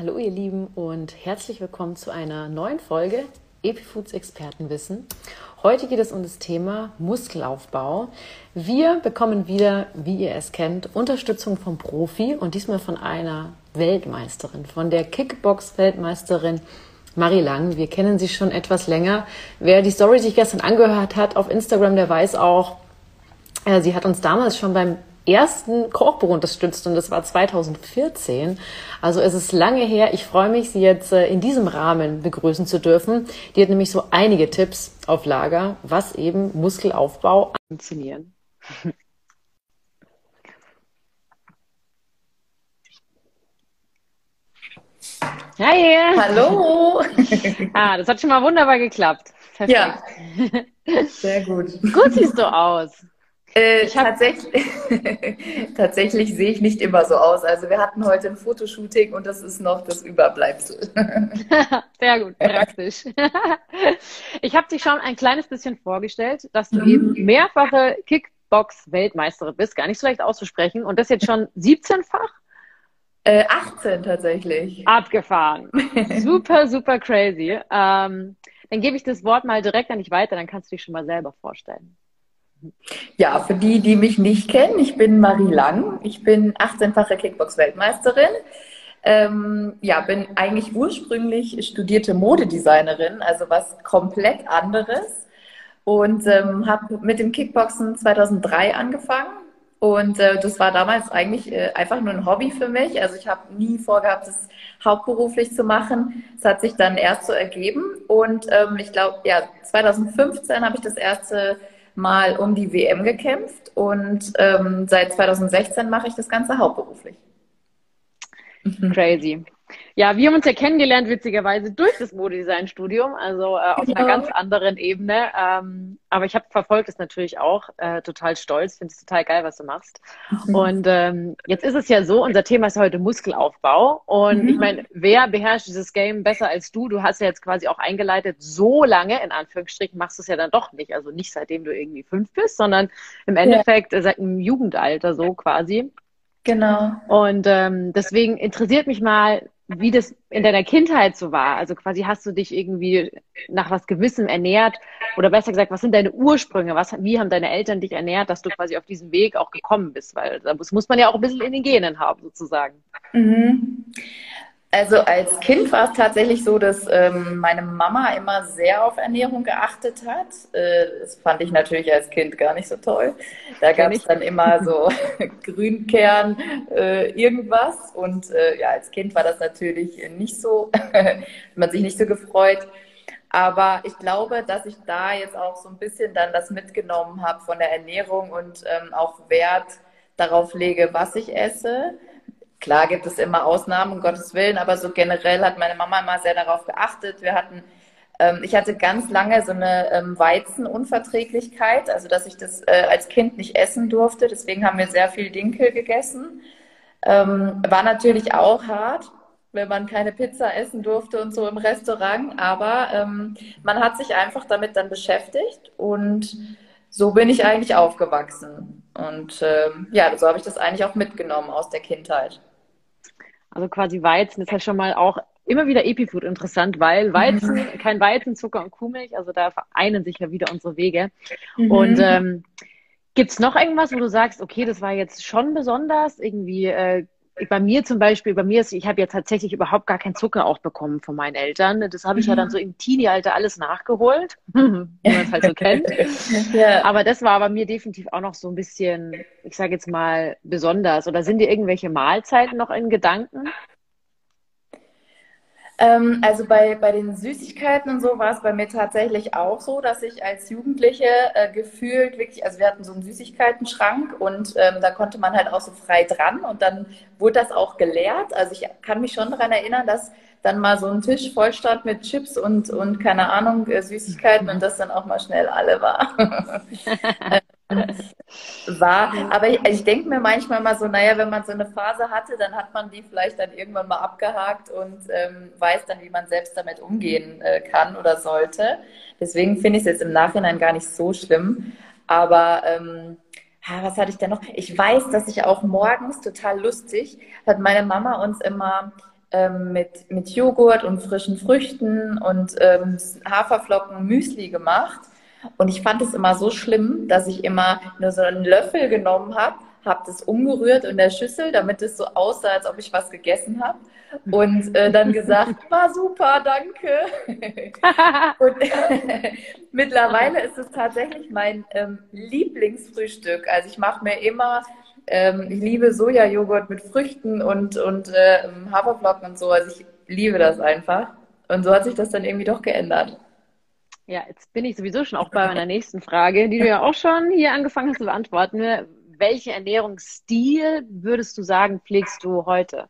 Hallo ihr Lieben und herzlich willkommen zu einer neuen Folge Epifoods Expertenwissen. Heute geht es um das Thema Muskelaufbau. Wir bekommen wieder, wie ihr es kennt, Unterstützung vom Profi und diesmal von einer Weltmeisterin, von der Kickbox-Weltmeisterin Marie Lang. Wir kennen sie schon etwas länger. Wer die Story sich gestern angehört hat auf Instagram, der weiß auch, äh, sie hat uns damals schon beim ersten Kochbuch unterstützt und das war 2014. Also es ist lange her. Ich freue mich, Sie jetzt äh, in diesem Rahmen begrüßen zu dürfen. Die hat nämlich so einige Tipps auf Lager, was eben Muskelaufbau funktionieren. Hi! Hallo! ah, das hat schon mal wunderbar geklappt. Perfekt. Ja, sehr gut. Gut siehst du aus. Äh, tatsächlich, tatsächlich sehe ich nicht immer so aus. Also wir hatten heute ein Fotoshooting und das ist noch das Überbleibsel. Sehr gut, praktisch. ich habe dich schon ein kleines bisschen vorgestellt, dass du mhm. eben mehrfache Kickbox-Weltmeisterin bist, gar nicht so leicht auszusprechen. Und das jetzt schon 17-fach? Äh, 18 tatsächlich. Abgefahren. super, super crazy. Ähm, dann gebe ich das Wort mal direkt an dich weiter, dann kannst du dich schon mal selber vorstellen. Ja, für die, die mich nicht kennen, ich bin Marie Lang. Ich bin 18-fache Kickbox-Weltmeisterin. Ähm, ja, bin eigentlich ursprünglich studierte Modedesignerin, also was komplett anderes. Und ähm, habe mit dem Kickboxen 2003 angefangen. Und äh, das war damals eigentlich äh, einfach nur ein Hobby für mich. Also ich habe nie vorgehabt, das hauptberuflich zu machen. Es hat sich dann erst so ergeben. Und ähm, ich glaube, ja, 2015 habe ich das erste mal um die WM gekämpft und ähm, seit 2016 mache ich das Ganze hauptberuflich. Crazy. Ja, wir haben uns ja kennengelernt, witzigerweise, durch das Modedesign-Studium, also äh, auf genau. einer ganz anderen Ebene. Ähm, aber ich habe verfolgt es natürlich auch, äh, total stolz, finde es total geil, was du machst. Mhm. Und ähm, jetzt ist es ja so, unser Thema ist heute Muskelaufbau. Und mhm. ich meine, wer beherrscht dieses Game besser als du? Du hast ja jetzt quasi auch eingeleitet, so lange, in Anführungsstrichen, machst du es ja dann doch nicht. Also nicht seitdem du irgendwie fünf bist, sondern im Endeffekt ja. seit dem Jugendalter so quasi. Genau. Und ähm, deswegen interessiert mich mal, wie das in deiner Kindheit so war. Also quasi hast du dich irgendwie nach was Gewissem ernährt oder besser gesagt, was sind deine Ursprünge? Was, wie haben deine Eltern dich ernährt, dass du quasi auf diesen Weg auch gekommen bist? Weil das muss man ja auch ein bisschen in den Genen haben, sozusagen. Mhm. Also als Kind war es tatsächlich so, dass ähm, meine Mama immer sehr auf Ernährung geachtet hat. Äh, das fand ich natürlich als Kind gar nicht so toll. Da gab es dann immer so Grünkern, äh, irgendwas. Und äh, ja, als Kind war das natürlich nicht so, hat man sich nicht so gefreut. Aber ich glaube, dass ich da jetzt auch so ein bisschen dann das mitgenommen habe von der Ernährung und ähm, auch Wert darauf lege, was ich esse. Klar gibt es immer Ausnahmen, um Gottes Willen, aber so generell hat meine Mama immer sehr darauf geachtet. Wir hatten, ähm, ich hatte ganz lange so eine ähm, Weizenunverträglichkeit, also dass ich das äh, als Kind nicht essen durfte. Deswegen haben wir sehr viel Dinkel gegessen. Ähm, war natürlich auch hart, wenn man keine Pizza essen durfte und so im Restaurant, aber ähm, man hat sich einfach damit dann beschäftigt und so bin ich eigentlich aufgewachsen. Und ähm, ja, so habe ich das eigentlich auch mitgenommen aus der Kindheit. Also quasi Weizen ist ja schon mal auch immer wieder Epifood interessant, weil Weizen, mhm. kein Weizen, Zucker und Kuhmilch, also da vereinen sich ja wieder unsere Wege. Mhm. Und ähm, gibt es noch irgendwas, wo du sagst, okay, das war jetzt schon besonders, irgendwie äh, bei mir zum Beispiel, bei mir ist, ich habe ja tatsächlich überhaupt gar keinen Zucker auch bekommen von meinen Eltern. Das habe ich mhm. ja dann mhm. so im Teenie-Alter alles nachgeholt, wie man es halt so kennt. ja. Aber das war bei mir definitiv auch noch so ein bisschen, ich sage jetzt mal, besonders. Oder sind dir irgendwelche Mahlzeiten noch in Gedanken? Ähm, also bei, bei den Süßigkeiten und so war es bei mir tatsächlich auch so, dass ich als Jugendliche äh, gefühlt wirklich, also wir hatten so einen Süßigkeiten-Schrank und ähm, da konnte man halt auch so frei dran und dann wurde das auch geleert. Also ich kann mich schon daran erinnern, dass dann mal so ein Tisch voll stand mit Chips und, und keine Ahnung, äh, Süßigkeiten und das dann auch mal schnell alle war. war. Aber ich, ich denke mir manchmal mal so, naja, wenn man so eine Phase hatte, dann hat man die vielleicht dann irgendwann mal abgehakt und ähm, weiß dann, wie man selbst damit umgehen äh, kann oder sollte. Deswegen finde ich es jetzt im Nachhinein gar nicht so schlimm. Aber ähm, was hatte ich denn noch? Ich weiß, dass ich auch morgens total lustig hat meine Mama uns immer ähm, mit, mit Joghurt und frischen Früchten und ähm, Haferflocken Müsli gemacht. Und ich fand es immer so schlimm, dass ich immer nur so einen Löffel genommen habe, habe das umgerührt in der Schüssel, damit es so aussah, als ob ich was gegessen habe. Und äh, dann gesagt, war super, danke. und mittlerweile ist es tatsächlich mein ähm, Lieblingsfrühstück. Also ich mache mir immer ähm, ich liebe Sojajoghurt mit Früchten und, und äh, Haferflocken und so. Also ich liebe das einfach. Und so hat sich das dann irgendwie doch geändert. Ja, jetzt bin ich sowieso schon auch bei meiner nächsten Frage, die du ja auch schon hier angefangen hast zu beantworten. Welchen Ernährungsstil würdest du sagen, pflegst du heute?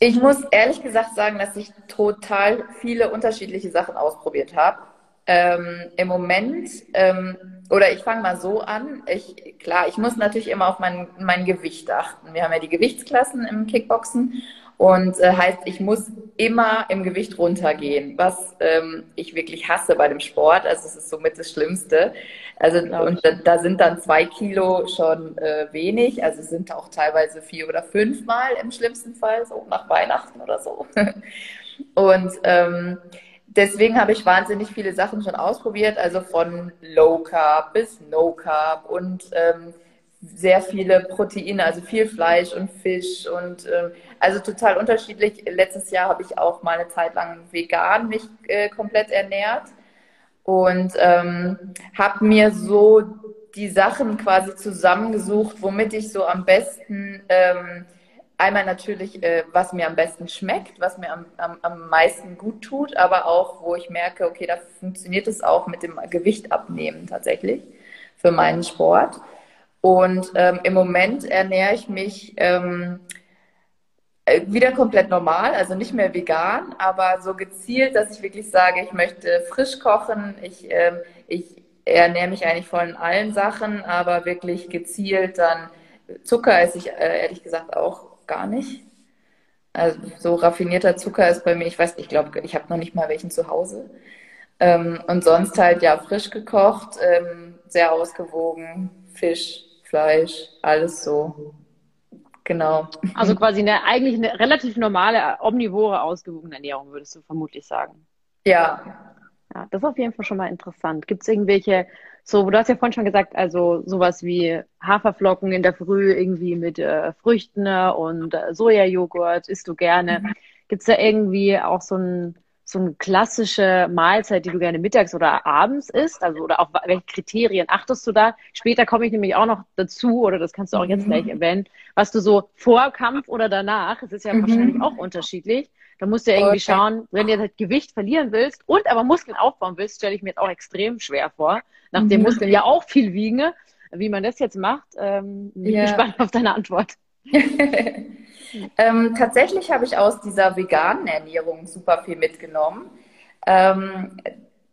Ich muss ehrlich gesagt sagen, dass ich total viele unterschiedliche Sachen ausprobiert habe. Ähm, Im Moment, ähm, oder ich fange mal so an, ich, klar, ich muss natürlich immer auf mein, mein Gewicht achten. Wir haben ja die Gewichtsklassen im Kickboxen und äh, heißt, ich muss immer im Gewicht runtergehen, was ähm, ich wirklich hasse bei dem Sport. Also es ist somit das Schlimmste. Also und da, da sind dann zwei Kilo schon äh, wenig. Also es sind auch teilweise vier oder fünf Mal im schlimmsten Fall, so nach Weihnachten oder so. und ähm, deswegen habe ich wahnsinnig viele Sachen schon ausprobiert, also von Low Carb bis No Carb und ähm, sehr viele Proteine, also viel Fleisch und Fisch und ähm, also total unterschiedlich. Letztes Jahr habe ich auch mal eine Zeit lang vegan mich äh, komplett ernährt und ähm, habe mir so die Sachen quasi zusammengesucht, womit ich so am besten ähm, einmal natürlich, äh, was mir am besten schmeckt, was mir am, am, am meisten gut tut, aber auch, wo ich merke, okay, da funktioniert es auch mit dem Gewicht abnehmen tatsächlich für meinen Sport. Und ähm, im Moment ernähre ich mich ähm, äh, wieder komplett normal, also nicht mehr vegan, aber so gezielt, dass ich wirklich sage, ich möchte frisch kochen, ich, ähm, ich ernähre mich eigentlich von allen Sachen, aber wirklich gezielt dann Zucker esse ich äh, ehrlich gesagt auch gar nicht. Also so raffinierter Zucker ist bei mir, ich weiß, ich glaube, ich habe noch nicht mal welchen zu Hause. Ähm, und sonst halt ja frisch gekocht, ähm, sehr ausgewogen, Fisch, Fleisch, alles so. Genau. Also quasi eine eigentlich eine relativ normale, omnivore, ausgewogene Ernährung, würdest du vermutlich sagen. Ja. Ja, das ist auf jeden Fall schon mal interessant. Gibt es irgendwelche so, du hast ja vorhin schon gesagt, also sowas wie Haferflocken in der Früh irgendwie mit äh, Früchten und äh, Sojajoghurt isst du gerne. Mhm. Gibt es da irgendwie auch so ein so eine klassische Mahlzeit, die du gerne mittags oder abends isst? Also, oder auf welche Kriterien achtest du da? Später komme ich nämlich auch noch dazu, oder das kannst du auch jetzt mhm. gleich erwähnen, was du so vor Kampf oder danach, es ist ja mhm. wahrscheinlich auch unterschiedlich, da musst du ja irgendwie okay. schauen, wenn du halt Gewicht verlieren willst und aber Muskeln aufbauen willst, stelle ich mir jetzt auch extrem schwer vor, nachdem mhm. Muskeln ja auch viel wiegen, wie man das jetzt macht. Ähm, bin ja. gespannt auf deine Antwort. ähm, tatsächlich habe ich aus dieser veganen Ernährung super viel mitgenommen. Ähm,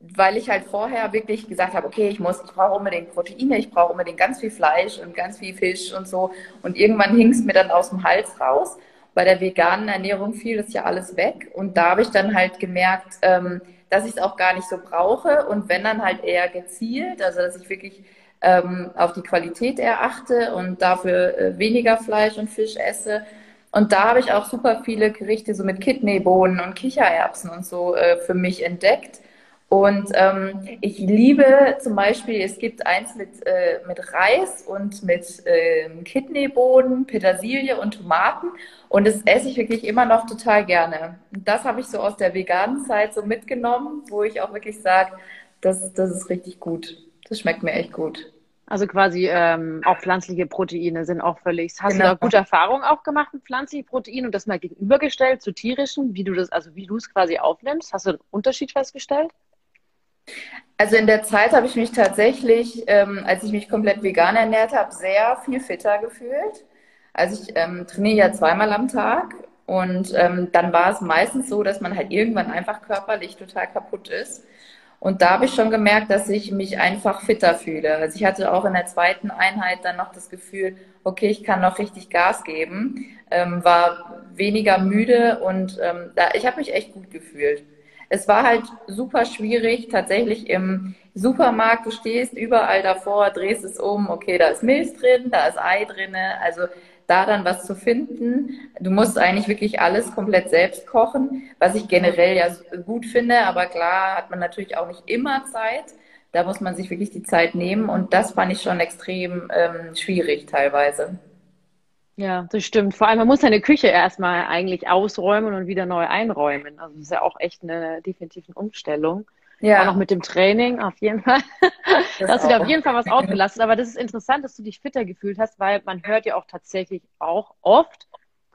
weil ich halt vorher wirklich gesagt habe, okay, ich muss, ich brauche unbedingt Proteine, ich brauche unbedingt ganz viel Fleisch und ganz viel Fisch und so. Und irgendwann hing es mir dann aus dem Hals raus bei der veganen Ernährung fiel das ja alles weg. Und da habe ich dann halt gemerkt, ähm, dass ich es auch gar nicht so brauche. Und wenn dann halt eher gezielt, also dass ich wirklich ähm, auf die Qualität erachte und dafür äh, weniger Fleisch und Fisch esse. Und da habe ich auch super viele Gerichte so mit Kidneybohnen und Kichererbsen und so äh, für mich entdeckt und ähm, ich liebe zum Beispiel, es gibt eins mit, äh, mit Reis und mit äh, Kidneybohnen, Petersilie und Tomaten. Und das esse ich wirklich immer noch total gerne. Das habe ich so aus der veganen Zeit so mitgenommen, wo ich auch wirklich sage, das, das ist richtig gut. Das schmeckt mir echt gut. Also quasi ähm, auch pflanzliche Proteine sind auch völlig. Hast genau. du da gute Erfahrungen auch gemacht mit pflanzlichen Proteinen und das mal gegenübergestellt zu tierischen, wie du das, also wie du es quasi aufnimmst? Hast du einen Unterschied festgestellt? Also in der Zeit habe ich mich tatsächlich, ähm, als ich mich komplett vegan ernährt habe, sehr viel fitter gefühlt. Also ich ähm, trainiere ja zweimal am Tag und ähm, dann war es meistens so, dass man halt irgendwann einfach körperlich total kaputt ist. Und da habe ich schon gemerkt, dass ich mich einfach fitter fühle. Also ich hatte auch in der zweiten Einheit dann noch das Gefühl, okay, ich kann noch richtig Gas geben, ähm, war weniger müde und ähm, da, ich habe mich echt gut gefühlt. Es war halt super schwierig, tatsächlich im Supermarkt, du stehst überall davor, drehst es um, okay, da ist Milch drin, da ist Ei drin, also da dann was zu finden. Du musst eigentlich wirklich alles komplett selbst kochen, was ich generell ja gut finde, aber klar hat man natürlich auch nicht immer Zeit. Da muss man sich wirklich die Zeit nehmen und das fand ich schon extrem ähm, schwierig teilweise. Ja, das stimmt. Vor allem, man muss seine Küche erstmal eigentlich ausräumen und wieder neu einräumen. Also das ist ja auch echt eine definitive Umstellung. Ja. Auch noch mit dem Training, auf jeden Fall. Das da hast du dir auf jeden Fall was ausgelassen. Aber das ist interessant, dass du dich fitter gefühlt hast, weil man hört ja auch tatsächlich auch oft,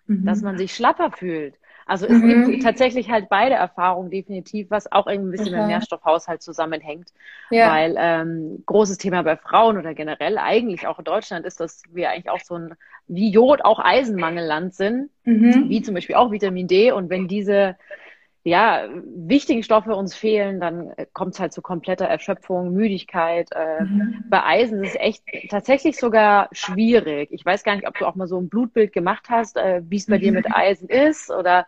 mhm. dass man sich schlapper fühlt. Also es mhm. gibt tatsächlich halt beide Erfahrungen definitiv, was auch irgendwie ein bisschen okay. mit dem Nährstoffhaushalt zusammenhängt. Ja. Weil ähm, großes Thema bei Frauen oder generell eigentlich auch in Deutschland ist, dass wir eigentlich auch so ein wie Jod auch Eisenmangelland sind, mhm. wie zum Beispiel auch Vitamin D. Und wenn diese ja, wichtigen Stoffe uns fehlen, dann kommt es halt zu kompletter Erschöpfung, Müdigkeit. Äh, mhm. Bei Eisen ist es echt tatsächlich sogar schwierig. Ich weiß gar nicht, ob du auch mal so ein Blutbild gemacht hast, äh, wie es bei mhm. dir mit Eisen ist oder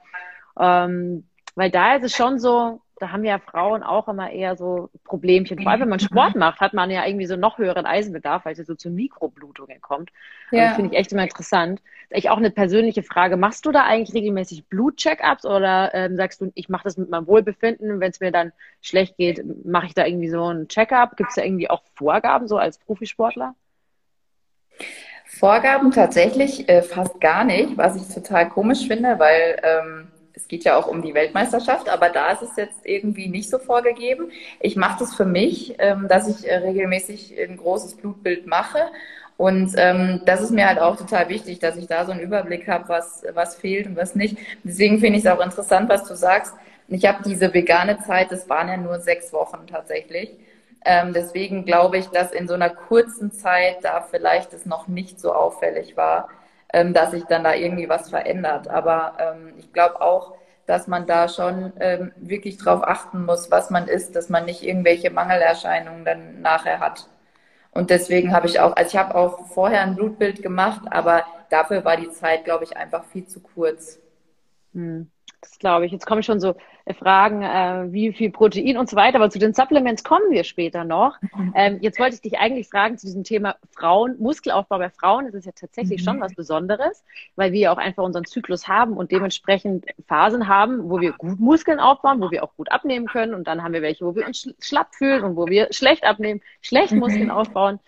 ähm, weil da ist es schon so, da haben ja Frauen auch immer eher so Problemchen. Vor allem, wenn man Sport macht, hat man ja irgendwie so noch höheren Eisenbedarf, weil es so zu Mikroblutungen kommt. Ja. Das finde ich echt immer interessant. Das ist eigentlich auch eine persönliche Frage. Machst du da eigentlich regelmäßig Blutcheck-ups oder ähm, sagst du, ich mache das mit meinem Wohlbefinden, wenn es mir dann schlecht geht, mache ich da irgendwie so ein Check-up? Gibt es da irgendwie auch Vorgaben so als Profisportler? Vorgaben tatsächlich äh, fast gar nicht, was ich total komisch finde, weil ähm, es geht ja auch um die Weltmeisterschaft, aber da ist es jetzt irgendwie nicht so vorgegeben. Ich mache das für mich, ähm, dass ich äh, regelmäßig ein großes Blutbild mache. Und ähm, das ist mir halt auch total wichtig, dass ich da so einen Überblick habe, was, was fehlt und was nicht. Deswegen finde ich es auch interessant, was du sagst. Ich habe diese vegane Zeit, das waren ja nur sechs Wochen tatsächlich. Ähm, deswegen glaube ich, dass in so einer kurzen Zeit da vielleicht es noch nicht so auffällig war ähm, dass sich dann da irgendwie was verändert. Aber ähm, ich glaube auch, dass man da schon ähm, wirklich drauf achten muss, was man isst, dass man nicht irgendwelche Mangelerscheinungen dann nachher hat. Und deswegen habe ich auch, also ich habe auch vorher ein Blutbild gemacht, aber dafür war die Zeit, glaube ich, einfach viel zu kurz. Hm. Das glaube ich. Jetzt kommen schon so Fragen, äh, wie viel Protein und so weiter. Aber zu den Supplements kommen wir später noch. Mhm. Ähm, jetzt wollte ich dich eigentlich fragen zu diesem Thema Frauen, Muskelaufbau bei Frauen. Das ist ja tatsächlich mhm. schon was Besonderes, weil wir ja auch einfach unseren Zyklus haben und dementsprechend Phasen haben, wo wir gut Muskeln aufbauen, wo wir auch gut abnehmen können. Und dann haben wir welche, wo wir uns schlapp fühlen und wo wir schlecht abnehmen, schlecht mhm. Muskeln aufbauen.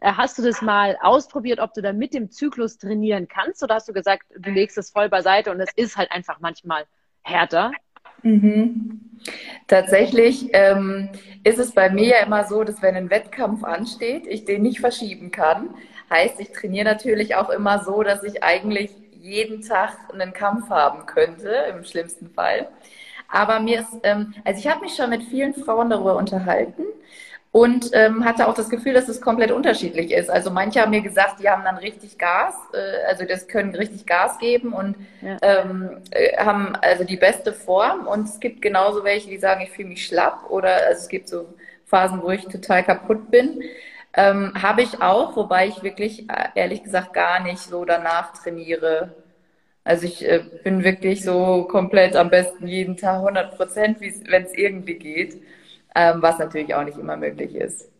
Äh, hast du das mal ausprobiert, ob du da mit dem Zyklus trainieren kannst? Oder hast du gesagt, du legst es voll beiseite und es ist halt einfach manchmal härter? Mhm. Tatsächlich ähm, ist es bei mir ja immer so, dass wenn ein Wettkampf ansteht, ich den nicht verschieben kann. Heißt, ich trainiere natürlich auch immer so, dass ich eigentlich jeden Tag einen Kampf haben könnte, im schlimmsten Fall. Aber mir ist, ähm, also ich habe mich schon mit vielen Frauen darüber unterhalten und ähm, hatte auch das Gefühl, dass es komplett unterschiedlich ist. Also manche haben mir gesagt, die haben dann richtig Gas, äh, also das können richtig Gas geben und ja. ähm, äh, haben also die beste Form. Und es gibt genauso welche, die sagen, ich fühle mich schlapp oder also es gibt so Phasen, wo ich total kaputt bin. Ähm, Habe ich auch, wobei ich wirklich äh, ehrlich gesagt gar nicht so danach trainiere. Also ich äh, bin wirklich so komplett am besten jeden Tag 100 Prozent, wenn es irgendwie geht ähm, was natürlich auch nicht immer möglich ist.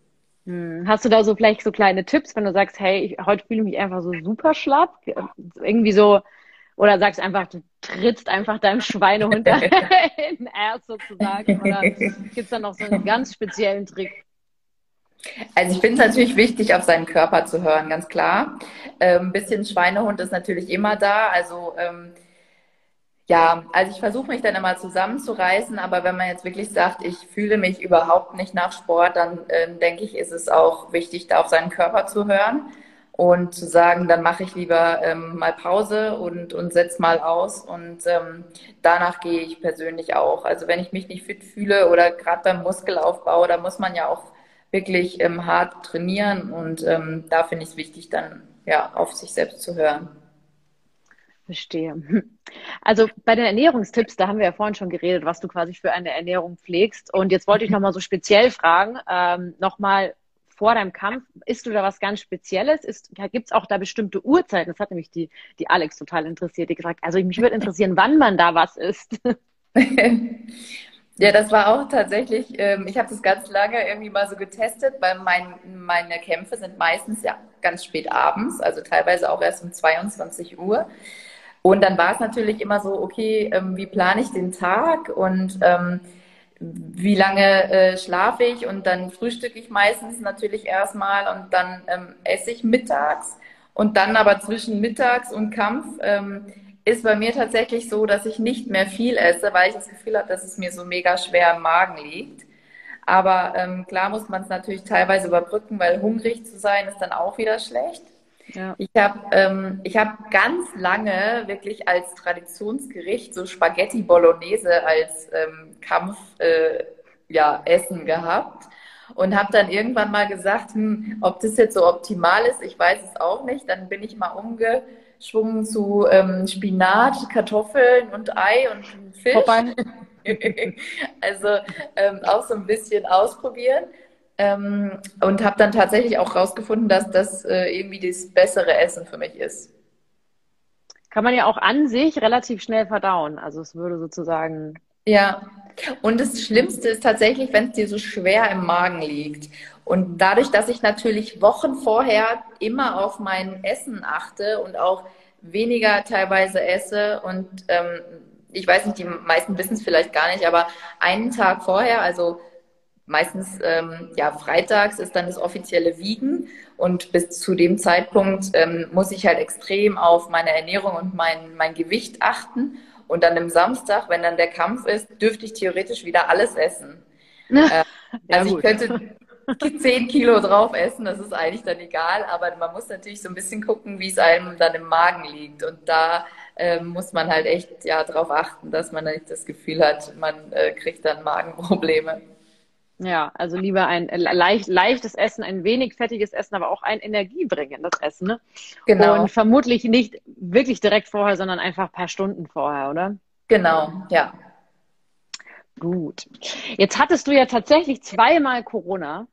Hm. Hast du da so vielleicht so kleine Tipps, wenn du sagst, hey, ich, heute fühle ich mich einfach so super schlapp? Irgendwie so, oder sagst einfach, du trittst einfach deinem Schweinehund in den Erz sozusagen? Oder gibt es da noch so einen ganz speziellen Trick? Also ich finde es natürlich wichtig, auf seinen Körper zu hören, ganz klar. Ein ähm, bisschen Schweinehund ist natürlich immer da. Also ähm, ja, also ich versuche mich dann immer zusammenzureißen, aber wenn man jetzt wirklich sagt, ich fühle mich überhaupt nicht nach Sport, dann äh, denke ich, ist es auch wichtig, da auf seinen Körper zu hören und zu sagen, dann mache ich lieber ähm, mal Pause und, und setze mal aus und ähm, danach gehe ich persönlich auch. Also wenn ich mich nicht fit fühle oder gerade beim Muskelaufbau, da muss man ja auch wirklich ähm, hart trainieren und ähm, da finde ich es wichtig, dann ja auf sich selbst zu hören. Verstehe. Also bei den Ernährungstipps, da haben wir ja vorhin schon geredet, was du quasi für eine Ernährung pflegst. Und jetzt wollte ich nochmal so speziell fragen, ähm, nochmal vor deinem Kampf, isst du da was ganz Spezielles? Gibt es auch da bestimmte Uhrzeiten? Das hat nämlich die, die Alex total interessiert, die gesagt, also mich würde interessieren, wann man da was isst. Ja, das war auch tatsächlich, ähm, ich habe das ganz lange irgendwie mal so getestet, weil mein, meine Kämpfe sind meistens ja ganz spät abends, also teilweise auch erst um 22 Uhr. Und dann war es natürlich immer so, okay, ähm, wie plane ich den Tag und ähm, wie lange äh, schlafe ich und dann frühstücke ich meistens natürlich erstmal und dann ähm, esse ich mittags und dann aber zwischen mittags und Kampf ähm, ist bei mir tatsächlich so, dass ich nicht mehr viel esse, weil ich das Gefühl habe, dass es mir so mega schwer im Magen liegt. Aber ähm, klar muss man es natürlich teilweise überbrücken, weil hungrig zu sein ist dann auch wieder schlecht. Ja. Ich habe ähm, hab ganz lange wirklich als Traditionsgericht so Spaghetti Bolognese als ähm, Kampf äh, ja, Essen gehabt und habe dann irgendwann mal gesagt, hm, ob das jetzt so optimal ist, ich weiß es auch nicht. Dann bin ich mal umgeschwungen zu ähm, Spinat, Kartoffeln und Ei und Fisch. Also ähm, auch so ein bisschen ausprobieren. Ähm, und habe dann tatsächlich auch rausgefunden, dass das äh, irgendwie das bessere Essen für mich ist. Kann man ja auch an sich relativ schnell verdauen. Also es würde sozusagen. Ja, und das Schlimmste ist tatsächlich, wenn es dir so schwer im Magen liegt. Und dadurch, dass ich natürlich Wochen vorher immer auf mein Essen achte und auch weniger teilweise esse und ähm, ich weiß nicht, die meisten wissen es vielleicht gar nicht, aber einen Tag vorher, also meistens ähm, ja freitags ist dann das offizielle Wiegen und bis zu dem Zeitpunkt ähm, muss ich halt extrem auf meine Ernährung und mein, mein Gewicht achten. Und dann am Samstag, wenn dann der Kampf ist, dürfte ich theoretisch wieder alles essen. äh, also ich könnte zehn Kilo drauf essen, das ist eigentlich dann egal, aber man muss natürlich so ein bisschen gucken, wie es einem dann im Magen liegt. Und da äh, muss man halt echt ja darauf achten, dass man nicht das Gefühl hat, man äh, kriegt dann Magenprobleme. Ja, also lieber ein leicht, leichtes Essen, ein wenig fettiges Essen, aber auch ein energiebringendes Essen. Ne? Genau. Und vermutlich nicht wirklich direkt vorher, sondern einfach ein paar Stunden vorher, oder? Genau, ja. Gut. Jetzt hattest du ja tatsächlich zweimal Corona.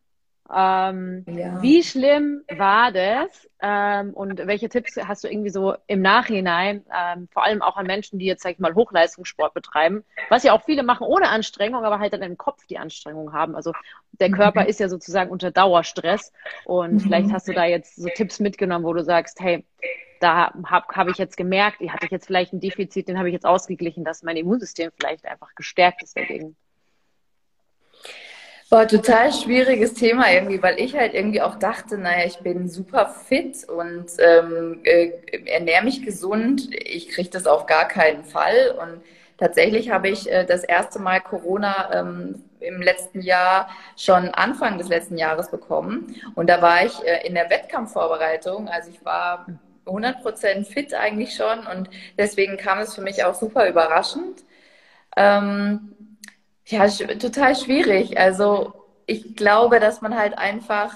Ähm, ja. Wie schlimm war das? Ähm, und welche Tipps hast du irgendwie so im Nachhinein, ähm, vor allem auch an Menschen, die jetzt, sag ich mal, Hochleistungssport betreiben, was ja auch viele machen ohne Anstrengung, aber halt dann im Kopf die Anstrengung haben. Also der Körper mhm. ist ja sozusagen unter Dauerstress und mhm. vielleicht hast du da jetzt so Tipps mitgenommen, wo du sagst, hey, da habe hab ich jetzt gemerkt, hatte ich jetzt vielleicht ein Defizit, den habe ich jetzt ausgeglichen, dass mein Immunsystem vielleicht einfach gestärkt ist dagegen. Boah, total schwieriges Thema irgendwie, weil ich halt irgendwie auch dachte, naja, ich bin super fit und ähm, äh, ernähre mich gesund. Ich kriege das auf gar keinen Fall. Und tatsächlich habe ich äh, das erste Mal Corona ähm, im letzten Jahr schon Anfang des letzten Jahres bekommen. Und da war ich äh, in der Wettkampfvorbereitung. Also ich war 100% fit eigentlich schon und deswegen kam es für mich auch super überraschend. Ähm, ja, total schwierig. Also ich glaube, dass man halt einfach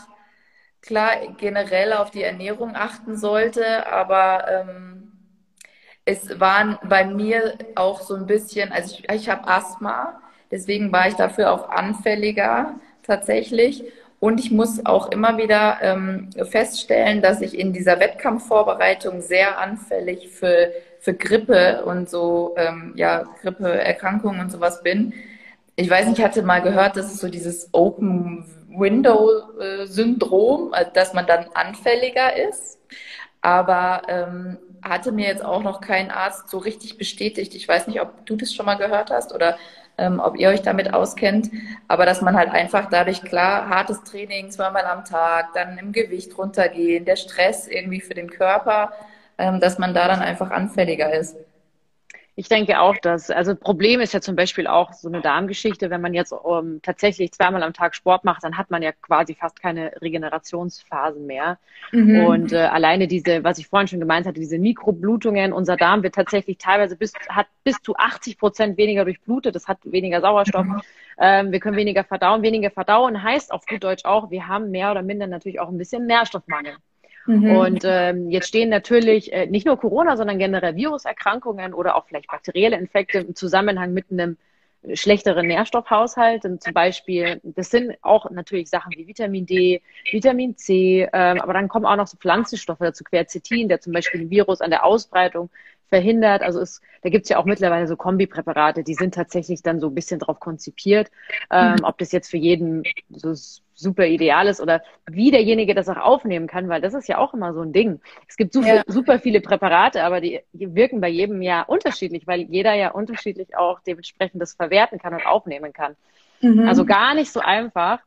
klar generell auf die Ernährung achten sollte, aber ähm, es waren bei mir auch so ein bisschen, also ich, ich habe Asthma, deswegen war ich dafür auch anfälliger tatsächlich. Und ich muss auch immer wieder ähm, feststellen, dass ich in dieser Wettkampfvorbereitung sehr anfällig für, für Grippe und so, ähm, ja, Grippeerkrankungen und sowas bin ich weiß nicht, ich hatte mal gehört, dass es so dieses Open Window äh, Syndrom, also dass man dann anfälliger ist. Aber ähm, hatte mir jetzt auch noch kein Arzt so richtig bestätigt. Ich weiß nicht, ob du das schon mal gehört hast oder ähm, ob ihr euch damit auskennt. Aber dass man halt einfach dadurch klar hartes Training zweimal am Tag, dann im Gewicht runtergehen, der Stress irgendwie für den Körper, ähm, dass man da dann einfach anfälliger ist. Ich denke auch, dass, also Problem ist ja zum Beispiel auch so eine Darmgeschichte, wenn man jetzt um, ähm, tatsächlich zweimal am Tag Sport macht, dann hat man ja quasi fast keine Regenerationsphasen mehr. Mhm. Und äh, alleine diese, was ich vorhin schon gemeint hatte, diese Mikroblutungen, unser Darm wird tatsächlich teilweise bis, hat bis zu 80 Prozent weniger durchblutet, das hat weniger Sauerstoff. Mhm. Ähm, wir können weniger verdauen. Weniger verdauen heißt auf gut Deutsch auch, wir haben mehr oder minder natürlich auch ein bisschen Nährstoffmangel. Mhm. Und ähm, jetzt stehen natürlich äh, nicht nur Corona, sondern generell Viruserkrankungen oder auch vielleicht bakterielle Infekte im Zusammenhang mit einem schlechteren Nährstoffhaushalt. Und zum Beispiel, das sind auch natürlich Sachen wie Vitamin D, Vitamin C, ähm, aber dann kommen auch noch so Pflanzenstoffe dazu, Quercetin, der zum Beispiel den Virus an der Ausbreitung verhindert. Also es, da gibt's ja auch mittlerweile so Kombipräparate, die sind tatsächlich dann so ein bisschen drauf konzipiert, ähm, ob das jetzt für jeden so super ideal ist oder wie derjenige das auch aufnehmen kann, weil das ist ja auch immer so ein Ding. Es gibt super, ja. super viele Präparate, aber die, wirken bei jedem ja unterschiedlich, weil jeder ja unterschiedlich auch dementsprechend das verwerten kann und aufnehmen kann. Mhm. Also gar nicht so einfach,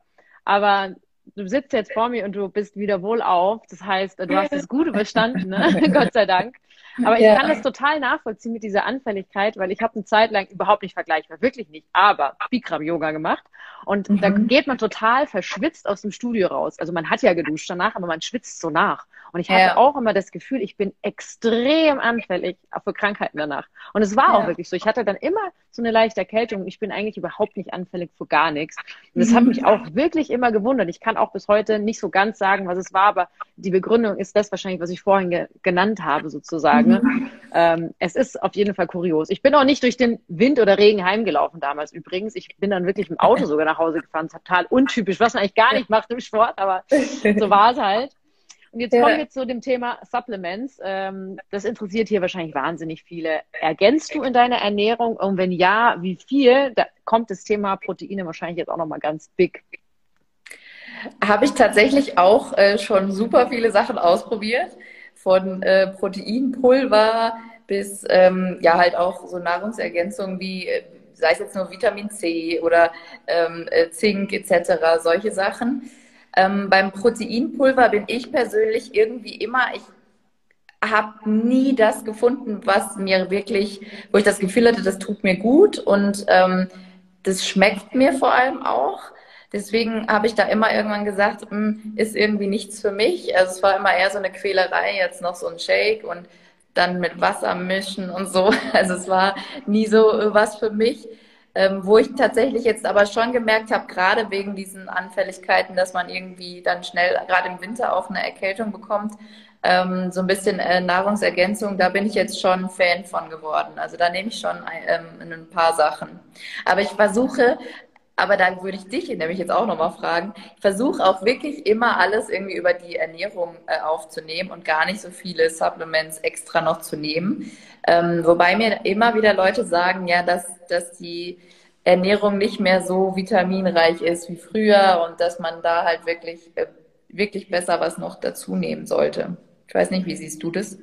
aber du sitzt jetzt vor mir und du bist wieder wohlauf. Das heißt, du hast es gut überstanden, ne? Gott sei Dank. Aber ich ja. kann das total nachvollziehen mit dieser Anfälligkeit, weil ich habe eine Zeit lang überhaupt nicht vergleichbar, wirklich nicht, aber Bikram-Yoga gemacht. Und mhm. da geht man total verschwitzt aus dem Studio raus. Also man hat ja geduscht danach, aber man schwitzt so nach. Und ich hatte ja. auch immer das Gefühl, ich bin extrem anfällig für Krankheiten danach. Und es war ja. auch wirklich so. Ich hatte dann immer so eine leichte Erkältung. Ich bin eigentlich überhaupt nicht anfällig für gar nichts. Und das mhm. hat mich auch wirklich immer gewundert. Ich kann auch bis heute nicht so ganz sagen, was es war, aber die Begründung ist das wahrscheinlich, was ich vorhin ge genannt habe, sozusagen. Mhm. Ähm, es ist auf jeden Fall kurios. Ich bin auch nicht durch den Wind oder Regen heimgelaufen damals übrigens. Ich bin dann wirklich im Auto sogar nach Hause gefahren. Total untypisch, was man eigentlich gar nicht macht im Sport, aber so war es halt. Und jetzt ja. kommen wir zu dem Thema Supplements. Ähm, das interessiert hier wahrscheinlich wahnsinnig viele. Ergänzt du in deiner Ernährung? Und wenn ja, wie viel? Da kommt das Thema Proteine wahrscheinlich jetzt auch nochmal ganz big. Habe ich tatsächlich auch äh, schon super viele Sachen ausprobiert. Von äh, Proteinpulver bis ähm, ja halt auch so Nahrungsergänzungen wie äh, sei es jetzt nur Vitamin C oder ähm, äh, Zink etc., solche Sachen. Ähm, beim Proteinpulver bin ich persönlich irgendwie immer, ich habe nie das gefunden, was mir wirklich, wo ich das Gefühl hatte, das tut mir gut und ähm, das schmeckt mir vor allem auch. Deswegen habe ich da immer irgendwann gesagt, hm, ist irgendwie nichts für mich. Also es war immer eher so eine Quälerei, jetzt noch so ein Shake und dann mit Wasser mischen und so. Also es war nie so was für mich. Ähm, wo ich tatsächlich jetzt aber schon gemerkt habe, gerade wegen diesen Anfälligkeiten, dass man irgendwie dann schnell, gerade im Winter auch eine Erkältung bekommt, ähm, so ein bisschen äh, Nahrungsergänzung, da bin ich jetzt schon Fan von geworden. Also da nehme ich schon ähm, ein paar Sachen. Aber ich versuche aber da würde ich dich nämlich jetzt auch nochmal fragen. Ich versuche auch wirklich immer alles irgendwie über die Ernährung äh, aufzunehmen und gar nicht so viele Supplements extra noch zu nehmen. Ähm, wobei mir immer wieder Leute sagen, ja, dass, dass die Ernährung nicht mehr so vitaminreich ist wie früher und dass man da halt wirklich, äh, wirklich besser was noch dazu nehmen sollte. Ich weiß nicht, wie siehst du das?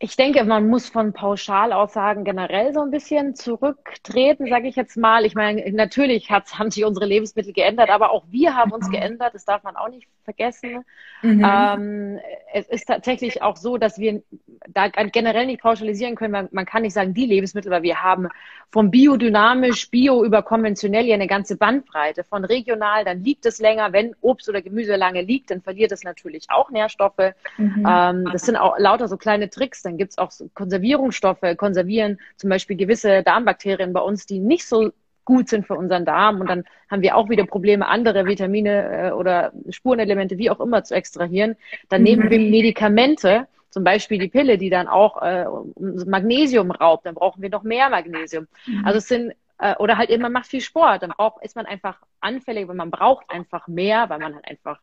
Ich denke, man muss von Pauschalaussagen generell so ein bisschen zurücktreten, sage ich jetzt mal. Ich meine, natürlich haben sich unsere Lebensmittel geändert, aber auch wir haben uns mhm. geändert. Das darf man auch nicht vergessen. Mhm. Ähm, es ist tatsächlich auch so, dass wir da generell nicht pauschalisieren können. Man, man kann nicht sagen, die Lebensmittel, weil wir haben vom biodynamisch, bio über konventionell ja eine ganze Bandbreite. Von regional, dann liegt es länger. Wenn Obst oder Gemüse lange liegt, dann verliert es natürlich auch Nährstoffe. Mhm. Ähm, das sind auch lauter so kleine Tricks. Dann gibt es auch so Konservierungsstoffe, konservieren zum Beispiel gewisse Darmbakterien bei uns, die nicht so gut sind für unseren Darm. Und dann haben wir auch wieder Probleme, andere Vitamine äh, oder Spurenelemente, wie auch immer, zu extrahieren. Dann nehmen wir Medikamente, zum Beispiel die Pille, die dann auch äh, Magnesium raubt. Dann brauchen wir noch mehr Magnesium. Mhm. Also es sind äh, oder halt eben, man macht viel Sport, dann braucht, ist man einfach anfällig, weil man braucht einfach mehr, weil man halt einfach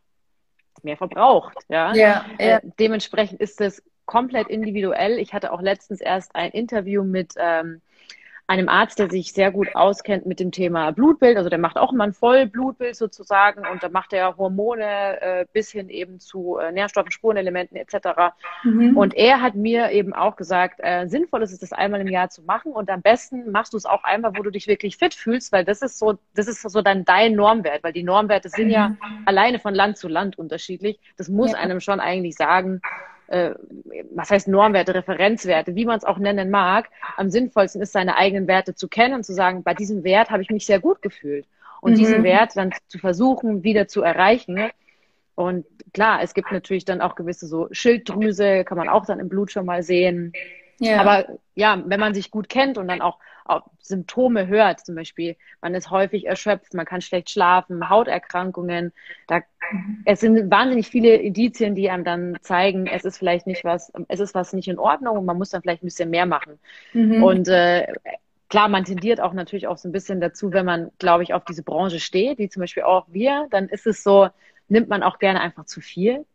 mehr verbraucht. Ja? Ja, ja. Äh, dementsprechend ist es komplett individuell. Ich hatte auch letztens erst ein Interview mit ähm, einem Arzt, der sich sehr gut auskennt mit dem Thema Blutbild. Also der macht auch immer ein Vollblutbild sozusagen und da macht er Hormone äh, bis hin eben zu äh, Nährstoffen, Spurenelementen etc. Mhm. Und er hat mir eben auch gesagt, äh, sinnvoll ist es, das einmal im Jahr zu machen und am besten machst du es auch einmal, wo du dich wirklich fit fühlst, weil das ist so, das ist so dann dein Normwert, weil die Normwerte sind ja mhm. alleine von Land zu Land unterschiedlich. Das muss ja. einem schon eigentlich sagen, äh, was heißt Normwerte, Referenzwerte, wie man es auch nennen mag, am sinnvollsten ist, seine eigenen Werte zu kennen und zu sagen, bei diesem Wert habe ich mich sehr gut gefühlt. Und mhm. diesen Wert dann zu versuchen, wieder zu erreichen. Und klar, es gibt natürlich dann auch gewisse so Schilddrüse, kann man auch dann im Blut schon mal sehen. Ja. Aber ja, wenn man sich gut kennt und dann auch, auch Symptome hört, zum Beispiel, man ist häufig erschöpft, man kann schlecht schlafen, Hauterkrankungen, da, es sind wahnsinnig viele Indizien, die einem dann zeigen, es ist vielleicht nicht was, es ist was nicht in Ordnung und man muss dann vielleicht ein bisschen mehr machen. Mhm. Und äh, klar, man tendiert auch natürlich auch so ein bisschen dazu, wenn man, glaube ich, auf diese Branche steht, wie zum Beispiel auch wir, dann ist es so, nimmt man auch gerne einfach zu viel.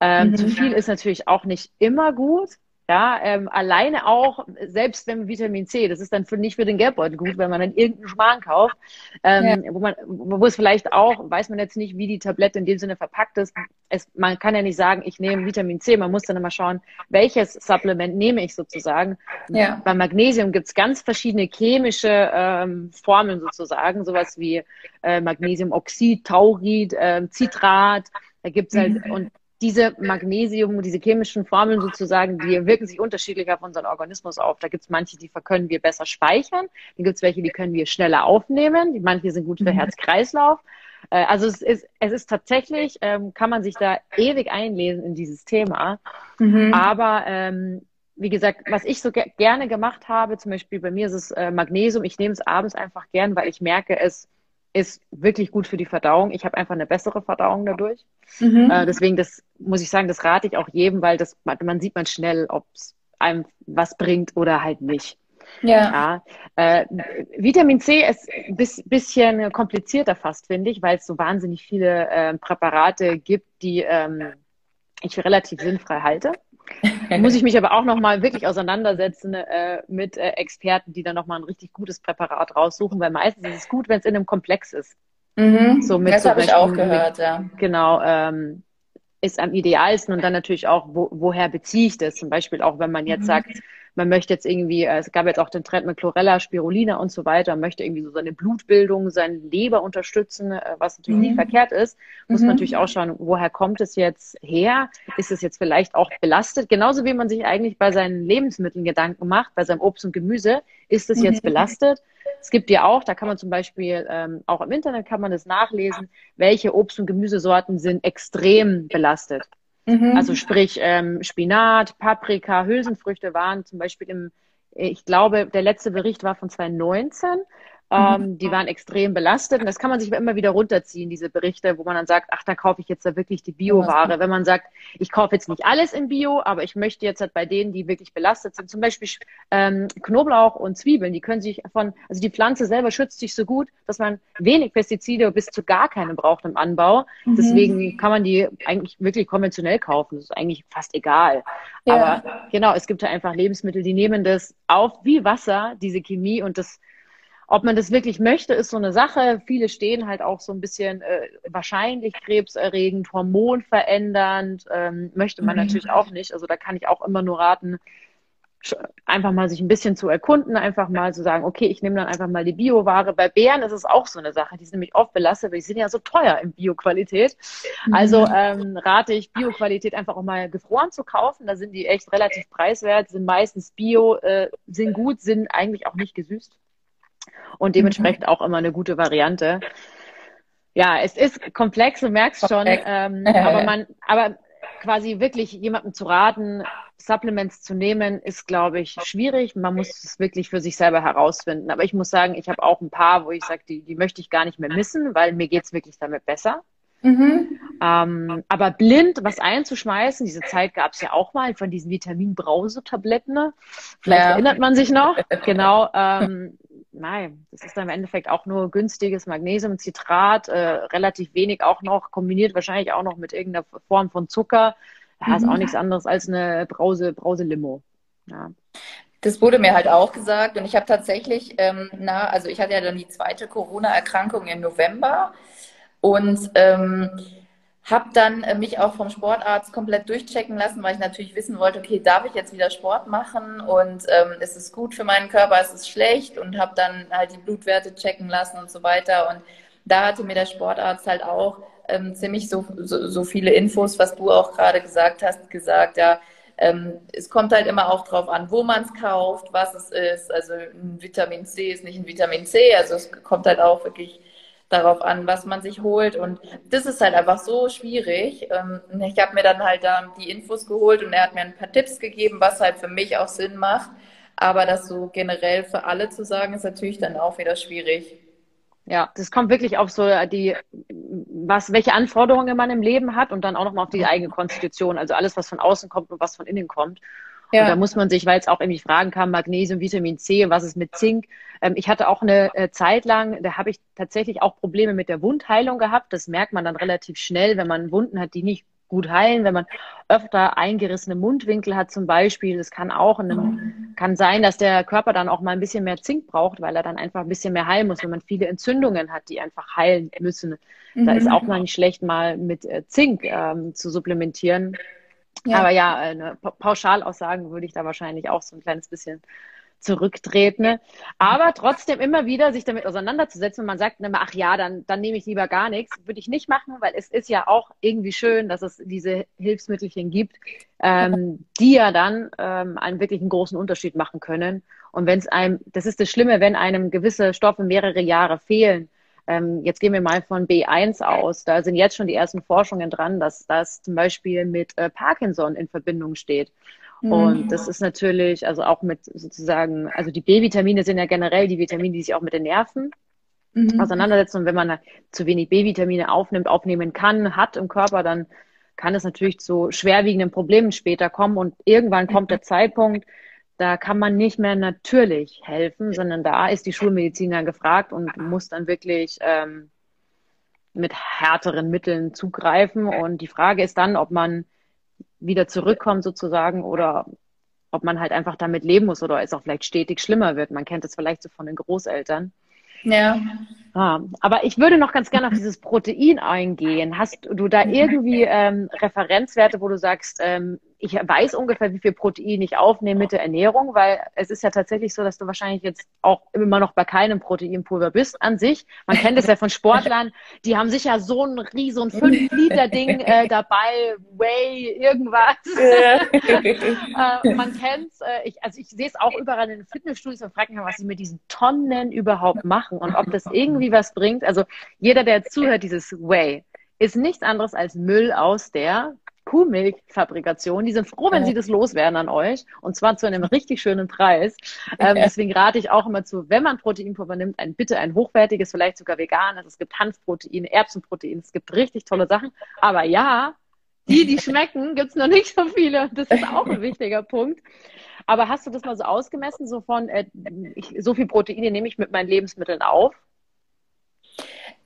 Ähm, mhm. Zu viel ist natürlich auch nicht immer gut. Ja, ähm, alleine auch, selbst wenn Vitamin C, das ist dann für, nicht für den Geldbeutel gut, wenn man dann irgendeinen Schmarrn kauft, ähm, ja. wo man, wo es vielleicht auch, weiß man jetzt nicht, wie die Tablette in dem Sinne verpackt ist. Es, man kann ja nicht sagen, ich nehme Vitamin C, man muss dann immer schauen, welches Supplement nehme ich sozusagen. Ja. Bei Magnesium gibt's ganz verschiedene chemische ähm, Formeln sozusagen, sowas wie äh, Magnesiumoxid, Taurid, äh, Citrat. Da gibt's halt, mhm. und diese Magnesium, diese chemischen Formeln sozusagen, die wirken sich unterschiedlich auf unseren Organismus auf. Da gibt es manche, die können wir besser speichern, dann gibt es welche, die können wir schneller aufnehmen, manche sind gut für mhm. Herz-Kreislauf. Äh, also es ist, es ist tatsächlich, ähm, kann man sich da ewig einlesen in dieses Thema. Mhm. Aber ähm, wie gesagt, was ich so ge gerne gemacht habe, zum Beispiel bei mir ist es äh, Magnesium. Ich nehme es abends einfach gern, weil ich merke, es ist wirklich gut für die Verdauung. Ich habe einfach eine bessere Verdauung dadurch. Mhm. Äh, deswegen, das muss ich sagen, das rate ich auch jedem, weil das man sieht man schnell, ob es einem was bringt oder halt nicht. Ja. ja. Äh, Vitamin C ist ein bis, bisschen komplizierter fast, finde ich, weil es so wahnsinnig viele äh, Präparate gibt, die ähm, ich für relativ sinnfrei halte. Muss ich mich aber auch nochmal wirklich auseinandersetzen äh, mit äh, Experten, die dann nochmal ein richtig gutes Präparat raussuchen, weil meistens ist es gut, wenn es in einem Komplex ist. Mhm. So mit das habe ich auch gehört, ja. Genau, ähm, ist am idealsten und dann natürlich auch, wo, woher beziehe ich das? Zum Beispiel auch, wenn man jetzt mhm. sagt, man möchte jetzt irgendwie, äh, es gab jetzt auch den Trend mit Chlorella, Spirulina und so weiter, man möchte irgendwie so seine Blutbildung, seine Leber unterstützen, äh, was natürlich mhm. nicht verkehrt ist, muss mhm. man natürlich auch schauen, woher kommt es jetzt her? Ist es jetzt vielleicht auch belastet? Genauso wie man sich eigentlich bei seinen Lebensmitteln Gedanken macht, bei seinem Obst und Gemüse, ist es jetzt mhm. belastet? Es gibt ja auch, da kann man zum Beispiel, ähm, auch im Internet kann man das nachlesen, welche Obst- und Gemüsesorten sind extrem belastet. Mhm. Also sprich ähm, Spinat, Paprika, Hülsenfrüchte waren zum Beispiel im, ich glaube, der letzte Bericht war von 2019 ähm, mhm. Die waren extrem belastet und das kann man sich immer wieder runterziehen, diese Berichte, wo man dann sagt, ach, da kaufe ich jetzt da wirklich die Bioware. Wenn man sagt, ich kaufe jetzt nicht alles im Bio, aber ich möchte jetzt halt bei denen, die wirklich belastet sind, zum Beispiel ähm, Knoblauch und Zwiebeln, die können sich von, also die Pflanze selber schützt sich so gut, dass man wenig Pestizide bis zu gar keine braucht im Anbau. Mhm. Deswegen kann man die eigentlich wirklich konventionell kaufen. Das ist eigentlich fast egal. Ja. Aber genau, es gibt ja einfach Lebensmittel, die nehmen das auf wie Wasser, diese Chemie und das ob man das wirklich möchte, ist so eine Sache. Viele stehen halt auch so ein bisschen äh, wahrscheinlich krebserregend, hormonverändernd, ähm, möchte man mhm. natürlich auch nicht. Also da kann ich auch immer nur raten, einfach mal sich ein bisschen zu erkunden, einfach mal zu sagen, okay, ich nehme dann einfach mal die Bioware. Bei Bären ist es auch so eine Sache, die sind nämlich oft belastet, weil die sind ja so teuer in Bioqualität. Mhm. Also ähm, rate ich, Bioqualität einfach auch mal gefroren zu kaufen. Da sind die echt relativ preiswert, sind meistens Bio, äh, sind gut, sind eigentlich auch nicht gesüßt und dementsprechend mhm. auch immer eine gute Variante. Ja, es ist komplex, du merkst schon, ähm, aber man, aber quasi wirklich jemandem zu raten, Supplements zu nehmen, ist, glaube ich, schwierig. Man muss es wirklich für sich selber herausfinden. Aber ich muss sagen, ich habe auch ein paar, wo ich sage, die, die möchte ich gar nicht mehr missen, weil mir geht's wirklich damit besser. Mhm. Ähm, aber blind was einzuschmeißen, diese Zeit gab es ja auch mal von diesen Vitamin-Brause-Tabletten. Ne? Vielleicht ja. erinnert man sich noch. Genau. Ähm, nein, das ist dann im Endeffekt auch nur günstiges Magnesium, Zitrat, äh, relativ wenig auch noch, kombiniert wahrscheinlich auch noch mit irgendeiner Form von Zucker. Ja, ist auch mhm. nichts anderes als eine Brause, Brause-Limo. Ja. Das wurde mir halt auch gesagt und ich habe tatsächlich, ähm, na, also ich hatte ja dann die zweite Corona-Erkrankung im November und ähm, habe dann äh, mich auch vom Sportarzt komplett durchchecken lassen, weil ich natürlich wissen wollte, okay, darf ich jetzt wieder Sport machen und ähm, ist es gut für meinen Körper, ist es schlecht und habe dann halt die Blutwerte checken lassen und so weiter. Und da hatte mir der Sportarzt halt auch ähm, ziemlich so, so, so viele Infos, was du auch gerade gesagt hast, gesagt, ja, ähm, es kommt halt immer auch drauf an, wo man es kauft, was es ist. Also ein Vitamin C ist nicht ein Vitamin C, also es kommt halt auch wirklich darauf an, was man sich holt. Und das ist halt einfach so schwierig. Ähm, ich habe mir dann halt da die Infos geholt und er hat mir ein paar Tipps gegeben, was halt für mich auch Sinn macht. Aber das so generell für alle zu sagen, ist natürlich dann auch wieder schwierig. Ja, das kommt wirklich auf so die, was, welche Anforderungen man im Leben hat und dann auch nochmal auf die eigene Konstitution. Also alles, was von außen kommt und was von innen kommt. Ja. Und da muss man sich, weil es auch irgendwie Fragen kam, Magnesium, Vitamin C, was ist mit Zink? Ähm, ich hatte auch eine äh, Zeit lang, da habe ich tatsächlich auch Probleme mit der Wundheilung gehabt. Das merkt man dann relativ schnell, wenn man Wunden hat, die nicht gut heilen, wenn man öfter eingerissene Mundwinkel hat zum Beispiel. Es kann auch einem, kann sein, dass der Körper dann auch mal ein bisschen mehr Zink braucht, weil er dann einfach ein bisschen mehr heilen muss, wenn man viele Entzündungen hat, die einfach heilen müssen. Mhm. Da ist mhm. auch mal nicht schlecht, mal mit äh, Zink ähm, zu supplementieren. Ja. Aber ja, eine Pauschalaussagen würde ich da wahrscheinlich auch so ein kleines bisschen zurücktreten. Ne? Aber trotzdem immer wieder sich damit auseinanderzusetzen, wenn man sagt, ach ja, dann, dann nehme ich lieber gar nichts, würde ich nicht machen, weil es ist ja auch irgendwie schön, dass es diese Hilfsmittelchen gibt, ähm, die ja dann ähm, einen wirklichen großen Unterschied machen können. Und wenn es einem, das ist das Schlimme, wenn einem gewisse Stoffe mehrere Jahre fehlen, ähm, jetzt gehen wir mal von B1 aus. Da sind jetzt schon die ersten Forschungen dran, dass das zum Beispiel mit äh, Parkinson in Verbindung steht. Mhm. Und das ist natürlich, also auch mit sozusagen, also die B-Vitamine sind ja generell die Vitamine, die sich auch mit den Nerven mhm. auseinandersetzen. Und wenn man zu wenig B-Vitamine aufnimmt, aufnehmen kann, hat im Körper, dann kann es natürlich zu schwerwiegenden Problemen später kommen. Und irgendwann kommt der Zeitpunkt, da kann man nicht mehr natürlich helfen, sondern da ist die Schulmedizin dann gefragt und muss dann wirklich ähm, mit härteren Mitteln zugreifen. Und die Frage ist dann, ob man wieder zurückkommt sozusagen oder ob man halt einfach damit leben muss oder es auch vielleicht stetig schlimmer wird. Man kennt es vielleicht so von den Großeltern. Ja. Ah, aber ich würde noch ganz gerne auf dieses Protein eingehen. Hast du da irgendwie ähm, Referenzwerte, wo du sagst, ähm, ich weiß ungefähr, wie viel Protein ich aufnehme mit der Ernährung, weil es ist ja tatsächlich so, dass du wahrscheinlich jetzt auch immer noch bei keinem Proteinpulver bist an sich. Man kennt es ja von Sportlern, die haben sicher so ein riesen 5-Liter-Ding äh, dabei, Whey, irgendwas. äh, man kennt es, äh, ich, also ich sehe es auch überall in den Fitnessstudios und frage mich, was sie mit diesen Tonnen überhaupt machen und ob das irgendwie was bringt. Also jeder, der zuhört, dieses Whey, ist nichts anderes als Müll aus der Kuhmilchfabrikation. Die sind froh, wenn sie das loswerden an euch. Und zwar zu einem richtig schönen Preis. Ähm, deswegen rate ich auch immer zu, wenn man Proteinpulver nimmt, ein, bitte ein hochwertiges, vielleicht sogar veganes. Es gibt Hanfprotein, Erbsenprotein. Es gibt richtig tolle Sachen. Aber ja, die, die schmecken, gibt's noch nicht so viele. Das ist auch ein wichtiger Punkt. Aber hast du das mal so ausgemessen, so von, äh, ich, so viel Proteine nehme ich mit meinen Lebensmitteln auf?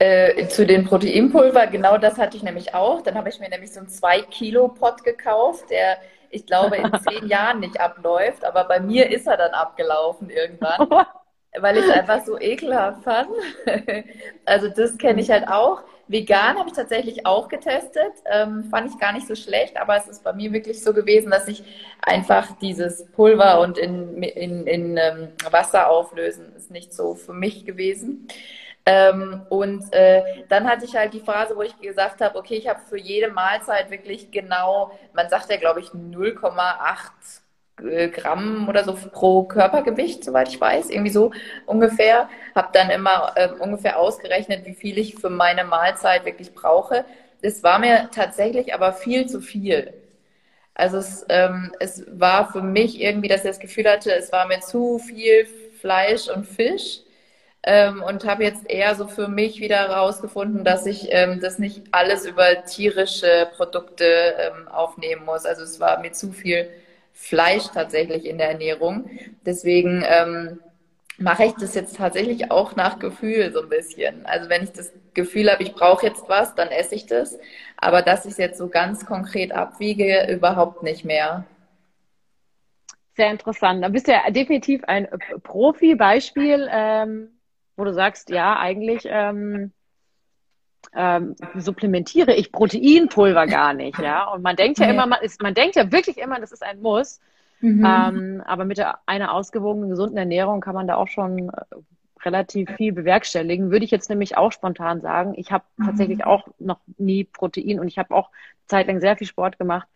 Äh, zu den Proteinpulver, genau das hatte ich nämlich auch. Dann habe ich mir nämlich so einen 2-Kilo-Pot gekauft, der ich glaube in zehn Jahren nicht abläuft, aber bei mir ist er dann abgelaufen irgendwann, weil ich es einfach so ekelhaft fand. also das kenne ich halt auch. Vegan habe ich tatsächlich auch getestet, ähm, fand ich gar nicht so schlecht, aber es ist bei mir wirklich so gewesen, dass ich einfach dieses Pulver und in, in, in ähm, Wasser auflösen ist nicht so für mich gewesen. Ähm, und äh, dann hatte ich halt die Phase, wo ich gesagt habe, okay, ich habe für jede Mahlzeit wirklich genau, man sagt ja, glaube ich, 0,8 äh, Gramm oder so pro Körpergewicht, soweit ich weiß, irgendwie so ungefähr. Habe dann immer äh, ungefähr ausgerechnet, wie viel ich für meine Mahlzeit wirklich brauche. Es war mir tatsächlich aber viel zu viel. Also es, ähm, es war für mich irgendwie, dass ich das Gefühl hatte, es war mir zu viel Fleisch und Fisch ähm, und habe jetzt eher so für mich wieder herausgefunden, dass ich ähm, das nicht alles über tierische Produkte ähm, aufnehmen muss. Also es war mir zu viel Fleisch tatsächlich in der Ernährung. Deswegen ähm, mache ich das jetzt tatsächlich auch nach Gefühl so ein bisschen. Also wenn ich das Gefühl habe, ich brauche jetzt was, dann esse ich das. Aber dass ich es jetzt so ganz konkret abwiege, überhaupt nicht mehr. Sehr interessant. Da bist du ja definitiv ein Profi-Beispiel. Ähm wo du sagst, ja, eigentlich ähm, ähm, supplementiere ich Proteinpulver gar nicht, ja. Und man denkt ja immer, man, ist, man denkt ja wirklich immer, das ist ein Muss. Mhm. Ähm, aber mit der, einer ausgewogenen, gesunden Ernährung kann man da auch schon äh, relativ viel bewerkstelligen. Würde ich jetzt nämlich auch spontan sagen. Ich habe mhm. tatsächlich auch noch nie Protein und ich habe auch zeitlang sehr viel Sport gemacht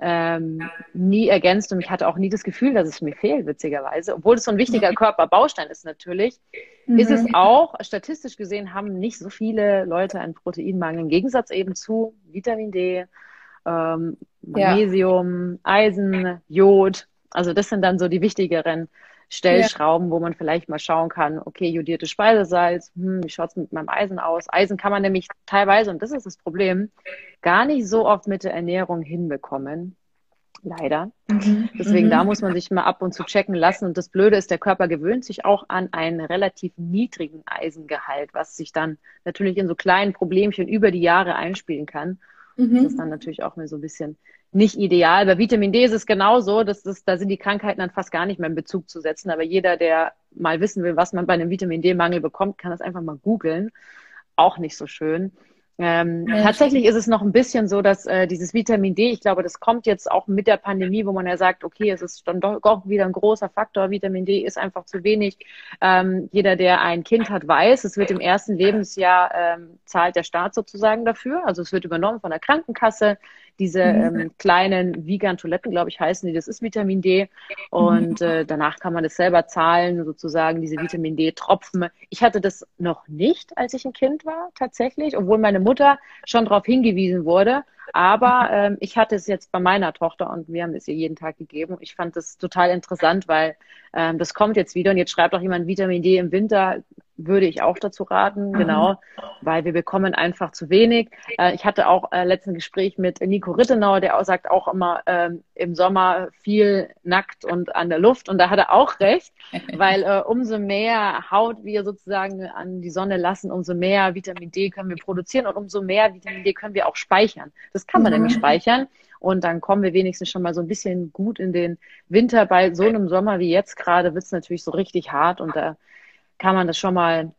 ähm, nie ergänzt und ich hatte auch nie das Gefühl, dass es mir fehlt, witzigerweise. Obwohl es so ein wichtiger Körperbaustein ist natürlich, mhm. ist es auch, statistisch gesehen, haben nicht so viele Leute einen Proteinmangel. Im Gegensatz eben zu Vitamin D, ähm, Magnesium, ja. Eisen, Jod. Also das sind dann so die wichtigeren Stellschrauben, ja. wo man vielleicht mal schauen kann, okay, jodiertes Speisesalz, hm, wie schaut's mit meinem Eisen aus? Eisen kann man nämlich teilweise, und das ist das Problem, gar nicht so oft mit der Ernährung hinbekommen. Leider. Mhm. Deswegen mhm. da muss man sich mal ab und zu checken lassen. Und das Blöde ist, der Körper gewöhnt sich auch an einen relativ niedrigen Eisengehalt, was sich dann natürlich in so kleinen Problemchen über die Jahre einspielen kann. Mhm. Das ist dann natürlich auch mir so ein bisschen nicht ideal. Bei Vitamin D ist es genauso, dass das, da sind die Krankheiten dann fast gar nicht mehr in Bezug zu setzen. Aber jeder, der mal wissen will, was man bei einem Vitamin D-Mangel bekommt, kann das einfach mal googeln. Auch nicht so schön. Ähm, ja, tatsächlich ist es noch ein bisschen so, dass äh, dieses Vitamin D, ich glaube, das kommt jetzt auch mit der Pandemie, wo man ja sagt, okay, es ist dann doch auch wieder ein großer Faktor. Vitamin D ist einfach zu wenig. Ähm, jeder, der ein Kind hat, weiß, es wird im ersten Lebensjahr ähm, zahlt der Staat sozusagen dafür. Also es wird übernommen von der Krankenkasse diese mhm. ähm, kleinen Vegan-Toiletten, glaube ich, heißen die. Das ist Vitamin D. Und mhm. äh, danach kann man das selber zahlen, sozusagen diese Vitamin D-Tropfen. Ich hatte das noch nicht, als ich ein Kind war, tatsächlich, obwohl meine Mutter schon darauf hingewiesen wurde. Aber ähm, ich hatte es jetzt bei meiner Tochter und wir haben es ihr jeden Tag gegeben. Ich fand das total interessant, weil ähm, das kommt jetzt wieder und jetzt schreibt auch jemand Vitamin D im Winter würde ich auch dazu raten, mhm. genau, weil wir bekommen einfach zu wenig. Äh, ich hatte auch äh, letzten Gespräch mit Nico Rittenauer, der auch sagt auch immer ähm, im Sommer viel nackt und an der Luft und da hat er auch recht, weil äh, umso mehr Haut wir sozusagen an die Sonne lassen, umso mehr Vitamin D können wir produzieren und umso mehr Vitamin D können wir auch speichern. Das kann man mhm. nämlich speichern und dann kommen wir wenigstens schon mal so ein bisschen gut in den Winter. Bei so einem Sommer wie jetzt gerade wird es natürlich so richtig hart und da kann man das schon mal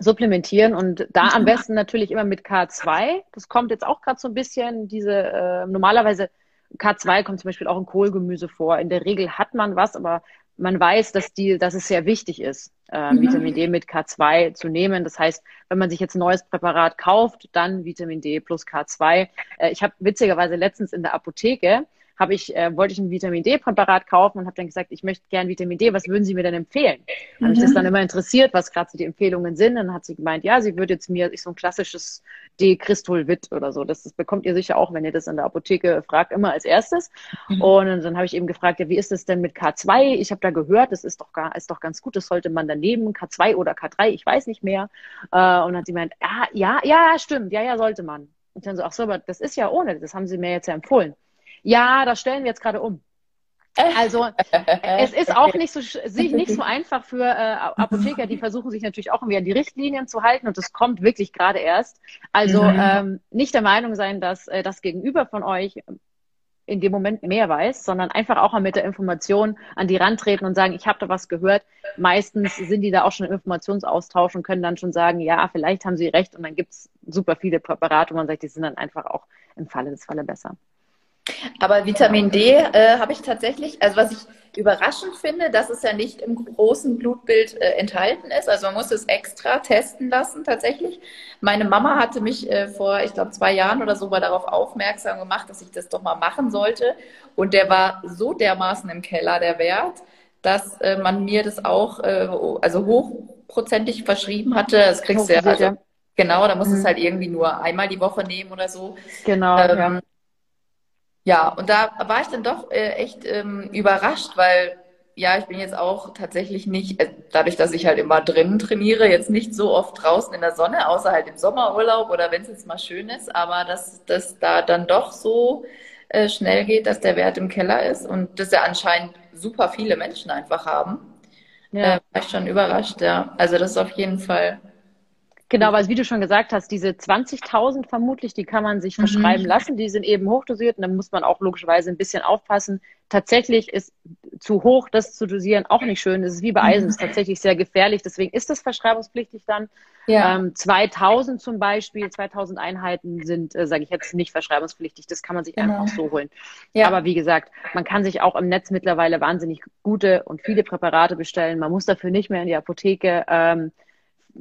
supplementieren und da am besten natürlich immer mit K2. Das kommt jetzt auch gerade so ein bisschen, diese äh, normalerweise K2 kommt zum Beispiel auch in Kohlgemüse vor. In der Regel hat man was, aber man weiß, dass die, dass es sehr wichtig ist, äh, mhm. Vitamin D mit K2 zu nehmen. Das heißt, wenn man sich jetzt ein neues Präparat kauft, dann Vitamin D plus K2. Äh, ich habe witzigerweise letztens in der Apotheke habe ich, äh, wollte ich ein Vitamin D-Präparat kaufen und habe dann gesagt, ich möchte gern Vitamin D, was würden Sie mir denn empfehlen? Mhm. Habe ich das dann immer interessiert, was gerade so die Empfehlungen sind. Und dann hat sie gemeint, ja, sie würde jetzt mir so ein klassisches D-Crystolvit oder so, das, das bekommt ihr sicher auch, wenn ihr das in der Apotheke fragt, immer als erstes. Mhm. Und dann habe ich eben gefragt, ja, wie ist das denn mit K2? Ich habe da gehört, das ist doch, gar, ist doch ganz gut, das sollte man dann nehmen, K2 oder K3, ich weiß nicht mehr. Äh, und hat sie gemeint, ah, ja, ja, stimmt, ja, ja, sollte man. Und dann so, ach so, aber das ist ja ohne, das haben sie mir jetzt ja empfohlen. Ja, das stellen wir jetzt gerade um. Also es ist auch nicht so, nicht so einfach für äh, Apotheker, die versuchen sich natürlich auch irgendwie an die Richtlinien zu halten und das kommt wirklich gerade erst. Also mhm. ähm, nicht der Meinung sein, dass äh, das Gegenüber von euch in dem Moment mehr weiß, sondern einfach auch mal mit der Information an die rantreten und sagen, ich habe da was gehört. Meistens sind die da auch schon im Informationsaustausch und können dann schon sagen, ja, vielleicht haben sie recht und dann gibt's super viele Präparate, wo man sagt, die sind dann einfach auch im Falle des Falle besser. Aber Vitamin D äh, habe ich tatsächlich, also was ich überraschend finde, dass es ja nicht im großen Blutbild äh, enthalten ist. Also man muss es extra testen lassen tatsächlich. Meine Mama hatte mich äh, vor, ich glaube, zwei Jahren oder so mal darauf aufmerksam gemacht, dass ich das doch mal machen sollte. Und der war so dermaßen im Keller, der Wert, dass äh, man mir das auch äh, also hochprozentig verschrieben hatte. Das kriegst du ja, also, Genau, da musst du mhm. es halt irgendwie nur einmal die Woche nehmen oder so. Genau. Ähm, ja. Ja, und da war ich dann doch äh, echt ähm, überrascht, weil ja, ich bin jetzt auch tatsächlich nicht, äh, dadurch, dass ich halt immer drinnen trainiere, jetzt nicht so oft draußen in der Sonne, außer halt im Sommerurlaub oder wenn es jetzt mal schön ist, aber dass das da dann doch so äh, schnell geht, dass der Wert im Keller ist und das ja anscheinend super viele Menschen einfach haben. Ja. Äh, war ich schon überrascht, ja. Also das ist auf jeden Fall Genau, weil wie du schon gesagt hast, diese 20.000 vermutlich, die kann man sich mhm. verschreiben lassen. Die sind eben hochdosiert und da muss man auch logischerweise ein bisschen aufpassen. Tatsächlich ist zu hoch, das zu dosieren, auch nicht schön. Das ist wie bei Eisen, mhm. ist tatsächlich sehr gefährlich. Deswegen ist das verschreibungspflichtig dann. Ja. Ähm, 2000 zum Beispiel, 2000 Einheiten sind, äh, sage ich jetzt, nicht verschreibungspflichtig. Das kann man sich genau. einfach so holen. Ja. Aber wie gesagt, man kann sich auch im Netz mittlerweile wahnsinnig gute und viele Präparate bestellen. Man muss dafür nicht mehr in die Apotheke. Ähm,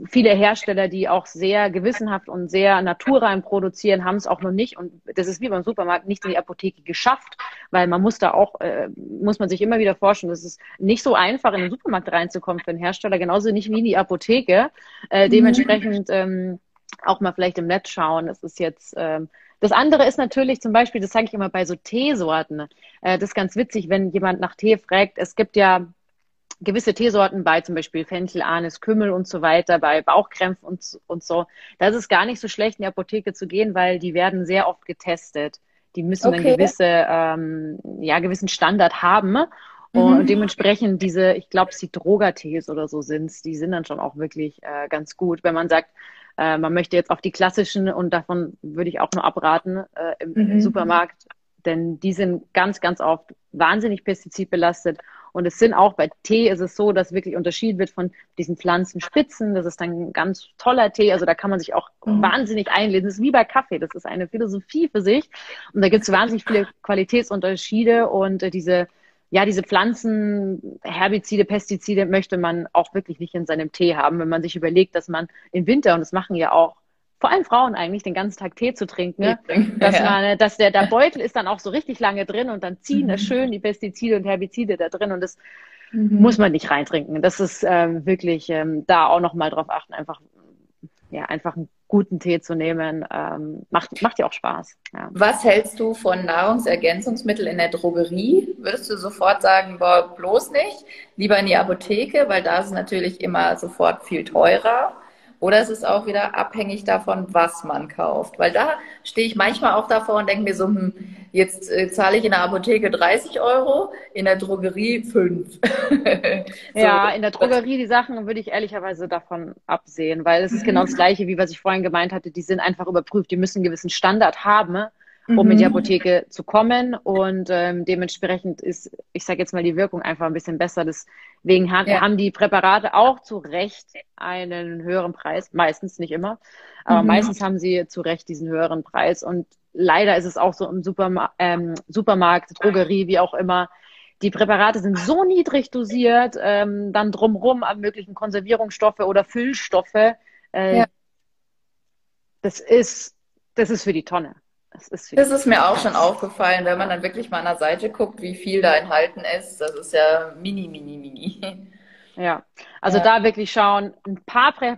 viele Hersteller, die auch sehr gewissenhaft und sehr naturrein produzieren, haben es auch noch nicht. Und das ist wie beim Supermarkt nicht in die Apotheke geschafft, weil man muss da auch, äh, muss man sich immer wieder forschen. Das ist nicht so einfach, in den Supermarkt reinzukommen für einen Hersteller, genauso nicht wie in die Apotheke. Äh, dementsprechend ähm, auch mal vielleicht im Netz schauen. Das ist jetzt ähm, das andere ist natürlich zum Beispiel, das sage ich immer bei so Teesorten. Äh, das ist ganz witzig, wenn jemand nach Tee fragt. Es gibt ja gewisse Teesorten bei zum Beispiel Fenchel, Anis, Kümmel und so weiter, bei Bauchkrämpfen und, und so. Da ist es gar nicht so schlecht, in die Apotheke zu gehen, weil die werden sehr oft getestet. Die müssen okay. einen gewisse, ähm, ja, gewissen Standard haben. Mhm. Und dementsprechend diese, ich glaube, es die Drogertees oder so sind, die sind dann schon auch wirklich äh, ganz gut. Wenn man sagt, äh, man möchte jetzt auf die klassischen und davon würde ich auch nur abraten äh, im, mhm. im Supermarkt, denn die sind ganz, ganz oft wahnsinnig pestizidbelastet. Und es sind auch bei Tee ist es so, dass wirklich unterschieden wird von diesen Pflanzenspitzen. Das ist dann ein ganz toller Tee. Also da kann man sich auch mhm. wahnsinnig einlesen. Das ist wie bei Kaffee. Das ist eine Philosophie für sich. Und da gibt es wahnsinnig viele Qualitätsunterschiede und äh, diese ja, diese Pflanzen, Herbizide, Pestizide möchte man auch wirklich nicht in seinem Tee haben, wenn man sich überlegt, dass man im Winter, und das machen ja auch vor allem Frauen eigentlich, den ganzen Tag Tee zu trinken, ne? dass man, dass der, der Beutel ist dann auch so richtig lange drin und dann ziehen mhm. da schön die Pestizide und Herbizide da drin und das mhm. muss man nicht reintrinken. Das ist ähm, wirklich ähm, da auch nochmal drauf achten, einfach ja, einfach einen guten Tee zu nehmen, ähm, macht, macht ja auch Spaß. Ja. Was hältst du von Nahrungsergänzungsmitteln in der Drogerie? Würdest du sofort sagen, boah, bloß nicht, lieber in die Apotheke, weil da ist es natürlich immer sofort viel teurer? Oder es ist auch wieder abhängig davon, was man kauft. Weil da stehe ich manchmal auch davor und denke mir so, hm, jetzt äh, zahle ich in der Apotheke 30 Euro, in der Drogerie 5. so. Ja, in der Drogerie die Sachen würde ich ehrlicherweise davon absehen, weil es ist genau das Gleiche, wie was ich vorhin gemeint hatte. Die sind einfach überprüft, die müssen einen gewissen Standard haben um mhm. in die mhm. Apotheke zu kommen. Und ähm, dementsprechend ist, ich sage jetzt mal, die Wirkung einfach ein bisschen besser. Deswegen haben, ja. haben die Präparate auch zu Recht einen höheren Preis. Meistens, nicht immer. Aber mhm. meistens haben sie zu Recht diesen höheren Preis. Und leider ist es auch so im Superma ähm, Supermarkt, Drogerie, wie auch immer. Die Präparate sind so niedrig dosiert, ähm, dann drumrum an möglichen Konservierungsstoffe oder Füllstoffe. Äh, ja. Das ist, das ist für die Tonne. Das ist, das ist mir auch schon aufgefallen, wenn man dann wirklich mal an der Seite guckt, wie viel da enthalten ist. Das ist ja mini, mini, mini. Ja, also ja. da wirklich schauen, ein paar, Prä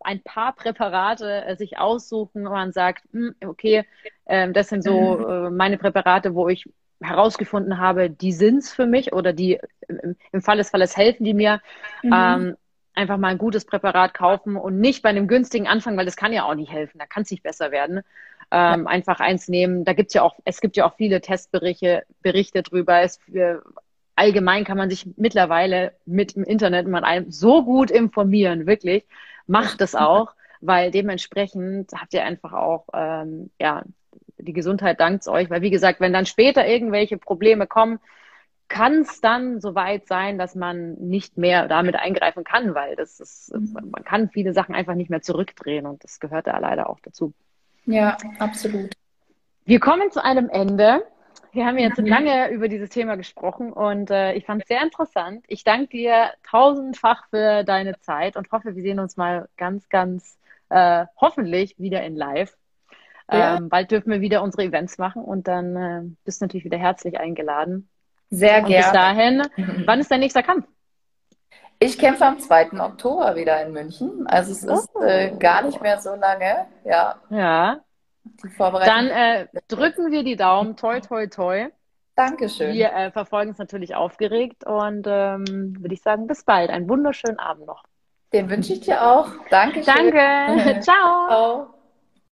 ein paar Präparate äh, sich aussuchen, wo man sagt, hm, okay, äh, das sind so äh, meine Präparate, wo ich herausgefunden habe, die sind's für mich oder die im, im Fall des Falles helfen die mir. Mhm. Ähm, einfach mal ein gutes Präparat kaufen und nicht bei einem günstigen anfangen, weil das kann ja auch nicht helfen, da kann es nicht besser werden ähm, ja. einfach eins nehmen. Da gibt's ja auch, es gibt ja auch viele Testberichte Berichte drüber. Es, allgemein kann man sich mittlerweile mit dem Internet man einem so gut informieren, wirklich. Macht das auch, weil dementsprechend habt ihr einfach auch, ähm, ja, die Gesundheit dankt euch, weil wie gesagt, wenn dann später irgendwelche Probleme kommen, kann es dann soweit sein, dass man nicht mehr damit eingreifen kann, weil das ist, mhm. man kann viele Sachen einfach nicht mehr zurückdrehen und das gehört da leider auch dazu. Ja, absolut. Wir kommen zu einem Ende. Wir haben jetzt lange über dieses Thema gesprochen und äh, ich fand es sehr interessant. Ich danke dir tausendfach für deine Zeit und hoffe, wir sehen uns mal ganz, ganz äh, hoffentlich wieder in Live. Ja. Ähm, bald dürfen wir wieder unsere Events machen und dann äh, bist du natürlich wieder herzlich eingeladen. Sehr gerne. Bis dahin, wann ist dein nächster Kampf? Ich kämpfe am 2. Oktober wieder in München. Also es ist oh. äh, gar nicht mehr so lange. Ja. Ja. Dann äh, drücken wir die Daumen. Toi, toi, toi. Dankeschön. Wir äh, verfolgen es natürlich aufgeregt und ähm, würde ich sagen, bis bald. Einen wunderschönen Abend noch. Den wünsche ich dir auch. Dankeschön. Danke. Ciao. Ciao.